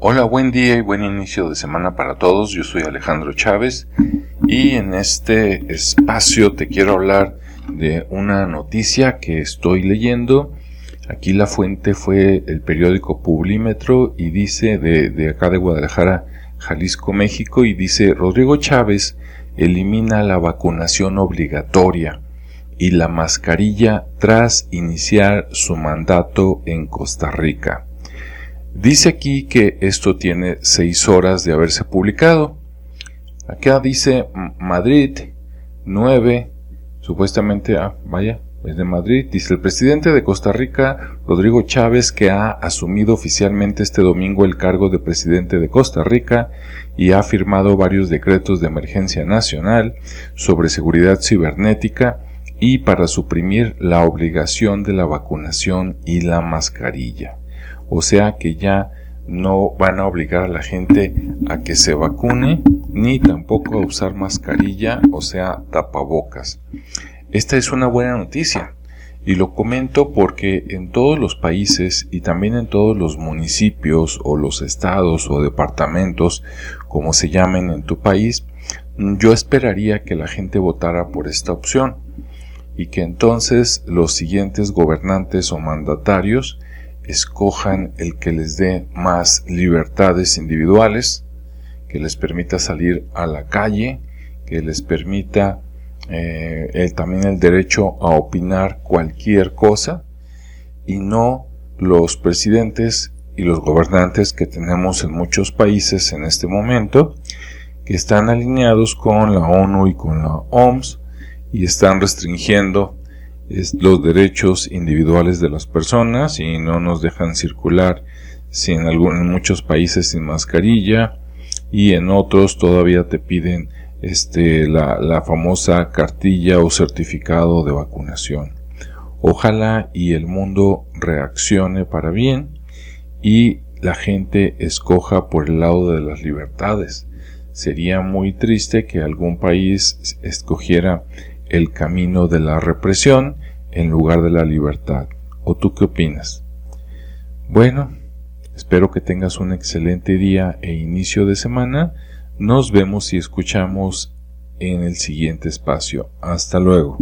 Hola, buen día y buen inicio de semana para todos. Yo soy Alejandro Chávez y en este espacio te quiero hablar de una noticia que estoy leyendo. Aquí la fuente fue el periódico Publímetro y dice de, de acá de Guadalajara, Jalisco, México, y dice Rodrigo Chávez elimina la vacunación obligatoria y la mascarilla tras iniciar su mandato en Costa Rica. Dice aquí que esto tiene seis horas de haberse publicado. Acá dice Madrid 9, supuestamente, ah, vaya, es de Madrid. Dice el presidente de Costa Rica, Rodrigo Chávez, que ha asumido oficialmente este domingo el cargo de presidente de Costa Rica y ha firmado varios decretos de emergencia nacional sobre seguridad cibernética y para suprimir la obligación de la vacunación y la mascarilla o sea que ya no van a obligar a la gente a que se vacune ni tampoco a usar mascarilla, o sea, tapabocas. Esta es una buena noticia y lo comento porque en todos los países y también en todos los municipios o los estados o departamentos, como se llamen en tu país, yo esperaría que la gente votara por esta opción y que entonces los siguientes gobernantes o mandatarios escojan el que les dé más libertades individuales, que les permita salir a la calle, que les permita eh, también el derecho a opinar cualquier cosa y no los presidentes y los gobernantes que tenemos en muchos países en este momento que están alineados con la ONU y con la OMS y están restringiendo los derechos individuales de las personas y no nos dejan circular sin en muchos países sin mascarilla y en otros todavía te piden este, la, la famosa cartilla o certificado de vacunación. Ojalá y el mundo reaccione para bien y la gente escoja por el lado de las libertades. Sería muy triste que algún país escogiera el camino de la represión en lugar de la libertad. ¿O tú qué opinas? Bueno, espero que tengas un excelente día e inicio de semana. Nos vemos y escuchamos en el siguiente espacio. Hasta luego.